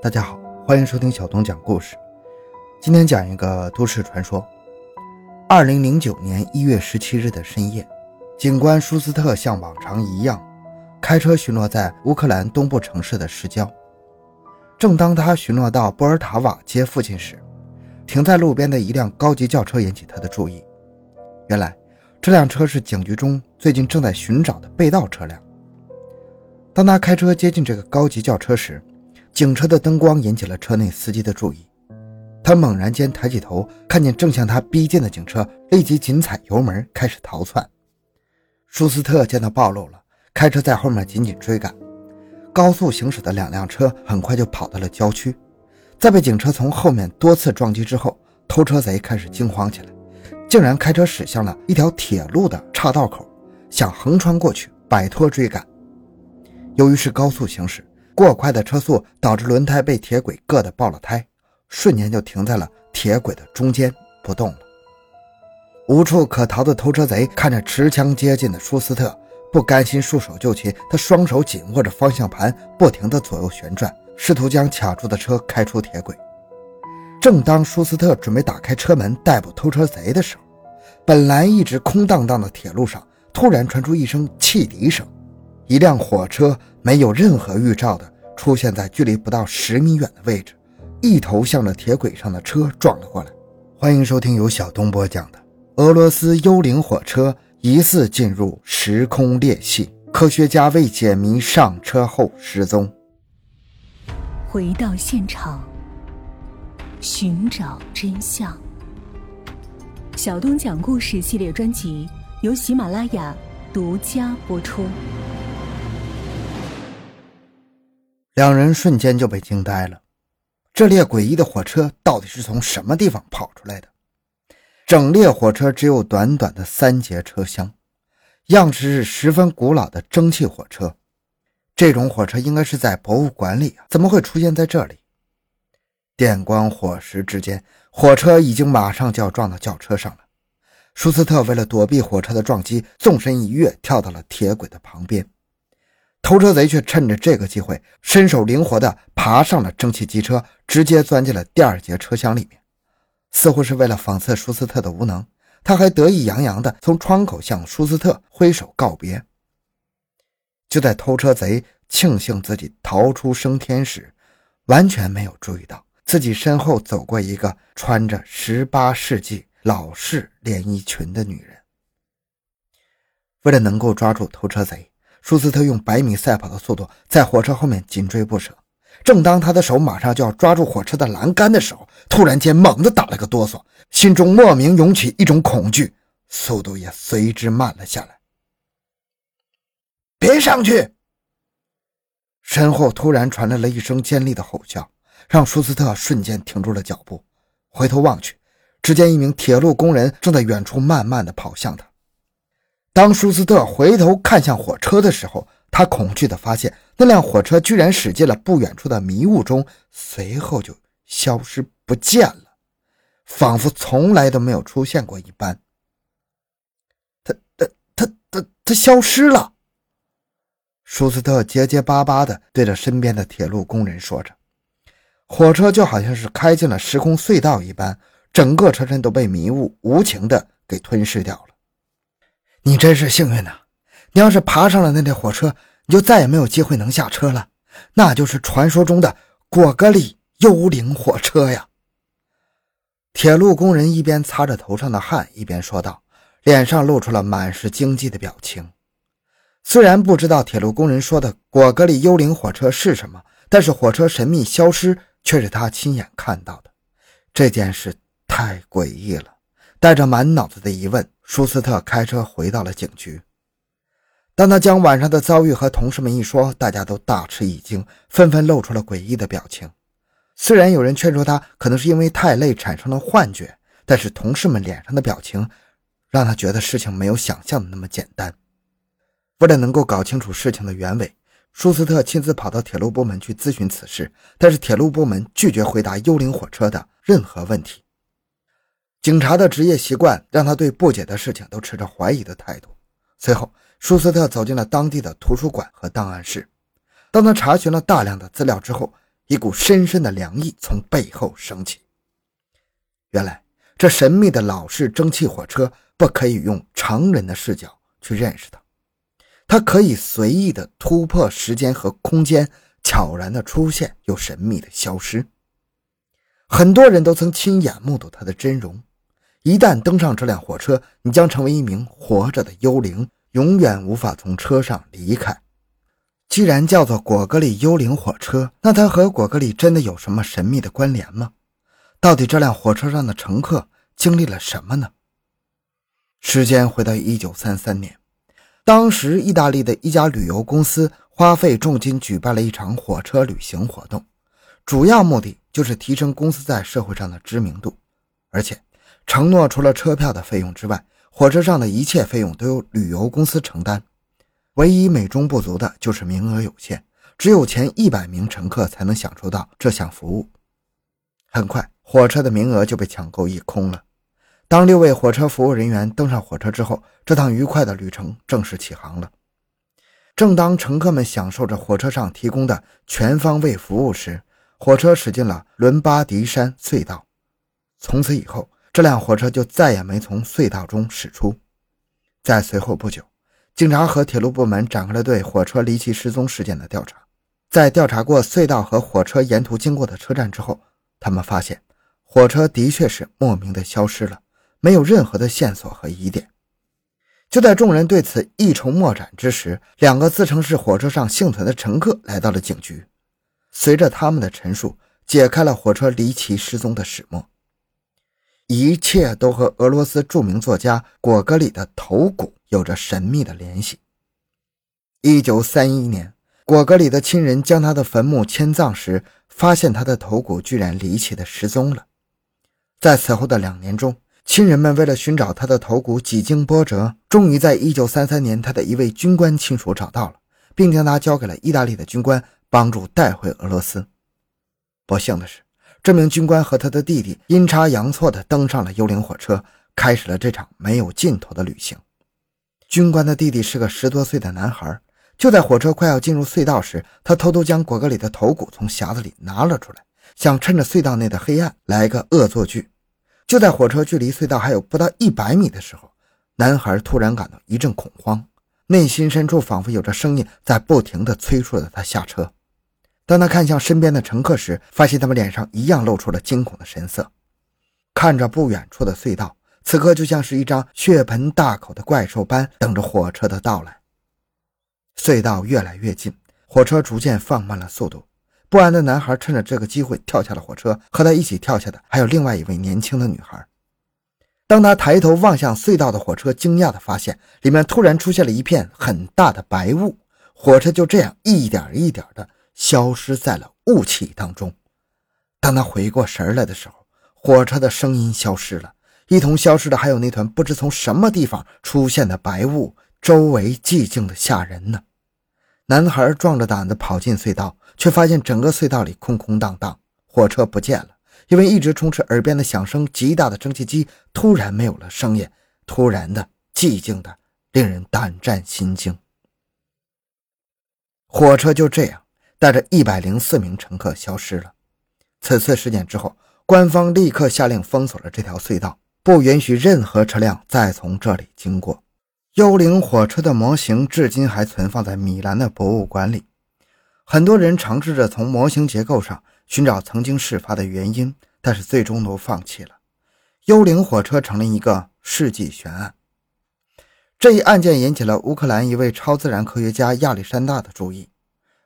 大家好，欢迎收听小东讲故事。今天讲一个都市传说。二零零九年一月十七日的深夜，警官舒斯特像往常一样，开车巡逻在乌克兰东部城市的市郊。正当他巡逻到波尔塔瓦街附近时，停在路边的一辆高级轿车引起他的注意。原来，这辆车是警局中最近正在寻找的被盗车辆。当他开车接近这个高级轿车时，警车的灯光引起了车内司机的注意。他猛然间抬起头，看见正向他逼近的警车，立即紧踩油门开始逃窜。舒斯特见到暴露了，开车在后面紧紧追赶。高速行驶的两辆车很快就跑到了郊区，在被警车从后面多次撞击之后，偷车贼开始惊慌起来，竟然开车驶向了一条铁路的岔道口，想横穿过去摆脱追赶。由于是高速行驶，过快的车速导致轮胎被铁轨硌得爆了胎。瞬间就停在了铁轨的中间不动了。无处可逃的偷车贼看着持枪接近的舒斯特，不甘心束手就擒，他双手紧握着方向盘，不停地左右旋转，试图将卡住的车开出铁轨。正当舒斯特准备打开车门逮捕偷车贼的时候，本来一直空荡荡的铁路上突然传出一声汽笛声，一辆火车没有任何预兆的出现在距离不到十米远的位置。一头向着铁轨上的车撞了过来。欢迎收听由小东播讲的《俄罗斯幽灵火车疑似进入时空裂隙，科学家为解谜上车后失踪》。回到现场，寻找真相。小东讲故事系列专辑由喜马拉雅独家播出。两人瞬间就被惊呆了。这列诡异的火车到底是从什么地方跑出来的？整列火车只有短短的三节车厢，样式是十分古老的蒸汽火车。这种火车应该是在博物馆里啊，怎么会出现在这里？电光火石之间，火车已经马上就要撞到轿车上了。舒斯特为了躲避火车的撞击，纵身一跃，跳到了铁轨的旁边。偷车贼却趁着这个机会，身手灵活地爬上了蒸汽机车，直接钻进了第二节车厢里面。似乎是为了讽刺舒斯特的无能，他还得意洋洋地从窗口向舒斯特挥手告别。就在偷车贼庆幸自己逃出升天时，完全没有注意到自己身后走过一个穿着十八世纪老式连衣裙的女人。为了能够抓住偷车贼。舒斯特用百米赛跑的速度在火车后面紧追不舍。正当他的手马上就要抓住火车的栏杆的时候，突然间猛地打了个哆嗦，心中莫名涌起一种恐惧，速度也随之慢了下来。别上去！身后突然传来了一声尖利的吼叫，让舒斯特瞬间停住了脚步，回头望去，只见一名铁路工人正在远处慢慢的跑向他。当舒斯特回头看向火车的时候，他恐惧地发现，那辆火车居然驶进了不远处的迷雾中，随后就消失不见了，仿佛从来都没有出现过一般。他、他、他、他、他消失了。舒斯特结结巴巴地对着身边的铁路工人说着：“火车就好像是开进了时空隧道一般，整个车身都被迷雾无情地给吞噬掉了。”你真是幸运呐！你要是爬上了那列火车，你就再也没有机会能下车了。那就是传说中的果戈里幽灵火车呀！铁路工人一边擦着头上的汗，一边说道，脸上露出了满是惊悸的表情。虽然不知道铁路工人说的果戈里幽灵火车是什么，但是火车神秘消失却是他亲眼看到的。这件事太诡异了，带着满脑子的疑问。舒斯特开车回到了警局。当他将晚上的遭遇和同事们一说，大家都大吃一惊，纷纷露出了诡异的表情。虽然有人劝说他可能是因为太累产生了幻觉，但是同事们脸上的表情让他觉得事情没有想象的那么简单。为了能够搞清楚事情的原委，舒斯特亲自跑到铁路部门去咨询此事，但是铁路部门拒绝回答幽灵火车的任何问题。警察的职业习惯让他对不解的事情都持着怀疑的态度。随后，舒斯特走进了当地的图书馆和档案室。当他查询了大量的资料之后，一股深深的凉意从背后升起。原来，这神秘的老式蒸汽火车不可以用常人的视角去认识它，它可以随意的突破时间和空间，悄然的出现又神秘的消失。很多人都曾亲眼目睹它的真容。一旦登上这辆火车，你将成为一名活着的幽灵，永远无法从车上离开。既然叫做果戈里幽灵火车，那它和果戈里真的有什么神秘的关联吗？到底这辆火车上的乘客经历了什么呢？时间回到一九三三年，当时意大利的一家旅游公司花费重金举办了一场火车旅行活动，主要目的就是提升公司在社会上的知名度，而且。承诺除了车票的费用之外，火车上的一切费用都由旅游公司承担。唯一美中不足的就是名额有限，只有前一百名乘客才能享受到这项服务。很快，火车的名额就被抢购一空了。当六位火车服务人员登上火车之后，这趟愉快的旅程正式起航了。正当乘客们享受着火车上提供的全方位服务时，火车驶进了伦巴迪山隧道。从此以后，这辆火车就再也没从隧道中驶出。在随后不久，警察和铁路部门展开了对火车离奇失踪事件的调查。在调查过隧道和火车沿途经过的车站之后，他们发现火车的确是莫名的消失了，没有任何的线索和疑点。就在众人对此一筹莫展之时，两个自称是火车上幸存的乘客来到了警局。随着他们的陈述，解开了火车离奇失踪的始末。一切都和俄罗斯著名作家果戈里的头骨有着神秘的联系。一九三一年，果戈里的亲人将他的坟墓迁葬时，发现他的头骨居然离奇的失踪了。在此后的两年中，亲人们为了寻找他的头骨，几经波折，终于在一九三三年，他的一位军官亲属找到了，并将他交给了意大利的军官，帮助带回俄罗斯。不幸的是。这名军官和他的弟弟阴差阳错地登上了幽灵火车，开始了这场没有尽头的旅行。军官的弟弟是个十多岁的男孩。就在火车快要进入隧道时，他偷偷将果戈里的头骨从匣子里拿了出来，想趁着隧道内的黑暗来个恶作剧。就在火车距离隧道还有不到一百米的时候，男孩突然感到一阵恐慌，内心深处仿佛有着声音在不停地催促着他下车。当他看向身边的乘客时，发现他们脸上一样露出了惊恐的神色。看着不远处的隧道，此刻就像是一张血盆大口的怪兽般等着火车的到来。隧道越来越近，火车逐渐放慢了速度。不安的男孩趁着这个机会跳下了火车，和他一起跳下的还有另外一位年轻的女孩。当他抬头望向隧道的火车，惊讶地发现里面突然出现了一片很大的白雾，火车就这样一点一点的。消失在了雾气当中。当他回过神来的时候，火车的声音消失了，一同消失的还有那团不知从什么地方出现的白雾，周围寂静的吓人呢。男孩壮着胆子跑进隧道，却发现整个隧道里空空荡荡，火车不见了，因为一直充斥耳边的响声极大的蒸汽机突然没有了声音，突然的寂静的令人胆战心惊。火车就这样。带着一百零四名乘客消失了。此次事件之后，官方立刻下令封锁了这条隧道，不允许任何车辆再从这里经过。幽灵火车的模型至今还存放在米兰的博物馆里。很多人尝试着从模型结构上寻找曾经事发的原因，但是最终都放弃了。幽灵火车成了一个世纪悬案。这一案件引起了乌克兰一位超自然科学家亚历山大的注意。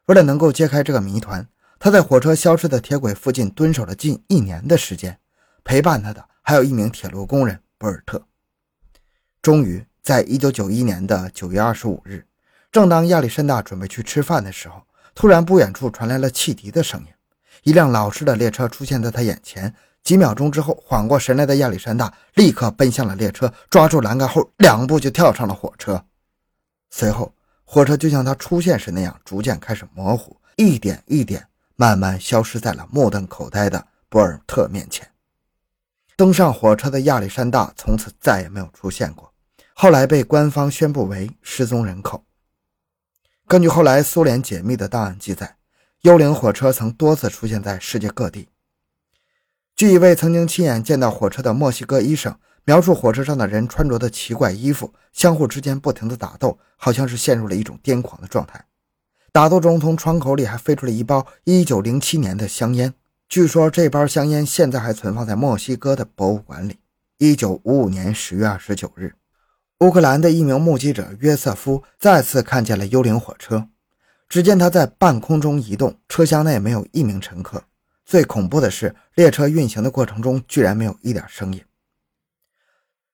为了能够揭开这个谜团，他在火车消失的铁轨附近蹲守了近一年的时间。陪伴他的还有一名铁路工人博尔特。终于，在一九九一年的九月二十五日，正当亚历山大准备去吃饭的时候，突然不远处传来了汽笛的声音。一辆老式的列车出现在他眼前。几秒钟之后，缓过神来的亚历山大立刻奔向了列车，抓住栏杆后，两步就跳上了火车。随后。火车就像它出现时那样，逐渐开始模糊，一点一点，慢慢消失在了目瞪口呆的博尔特面前。登上火车的亚历山大从此再也没有出现过，后来被官方宣布为失踪人口。根据后来苏联解密的档案记载，幽灵火车曾多次出现在世界各地。据一位曾经亲眼见到火车的墨西哥医生描述，火车上的人穿着的奇怪衣服，相互之间不停的打斗，好像是陷入了一种癫狂的状态。打斗中，从窗口里还飞出了一包1907年的香烟，据说这包香烟现在还存放在墨西哥的博物馆里。1955年10月29日，乌克兰的一名目击者约瑟夫再次看见了幽灵火车。只见它在半空中移动，车厢内没有一名乘客。最恐怖的是，列车运行的过程中居然没有一点声音。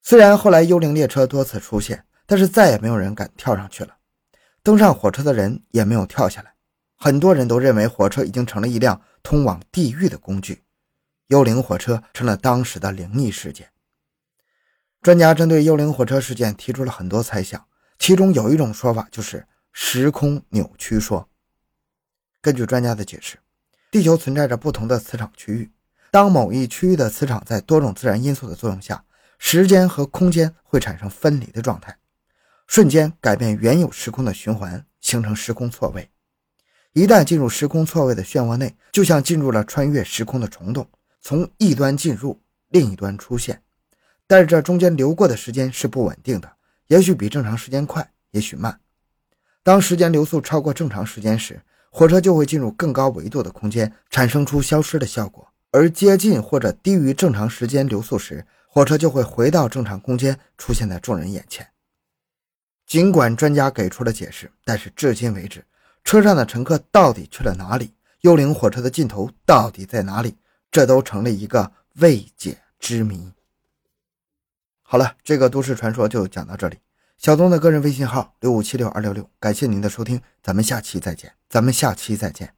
虽然后来幽灵列车多次出现，但是再也没有人敢跳上去了。登上火车的人也没有跳下来。很多人都认为火车已经成了一辆通往地狱的工具，幽灵火车成了当时的灵异事件。专家针对幽灵火车事件提出了很多猜想，其中有一种说法就是。时空扭曲说，根据专家的解释，地球存在着不同的磁场区域。当某一区域的磁场在多种自然因素的作用下，时间和空间会产生分离的状态，瞬间改变原有时空的循环，形成时空错位。一旦进入时空错位的漩涡内，就像进入了穿越时空的虫洞，从一端进入，另一端出现。但是这中间流过的时间是不稳定的，也许比正常时间快，也许慢。当时间流速超过正常时间时，火车就会进入更高维度的空间，产生出消失的效果；而接近或者低于正常时间流速时，火车就会回到正常空间，出现在众人眼前。尽管专家给出了解释，但是至今为止，车上的乘客到底去了哪里？幽灵火车的尽头到底在哪里？这都成了一个未解之谜。好了，这个都市传说就讲到这里。小东的个人微信号六五七六二六六，感谢您的收听，咱们下期再见，咱们下期再见。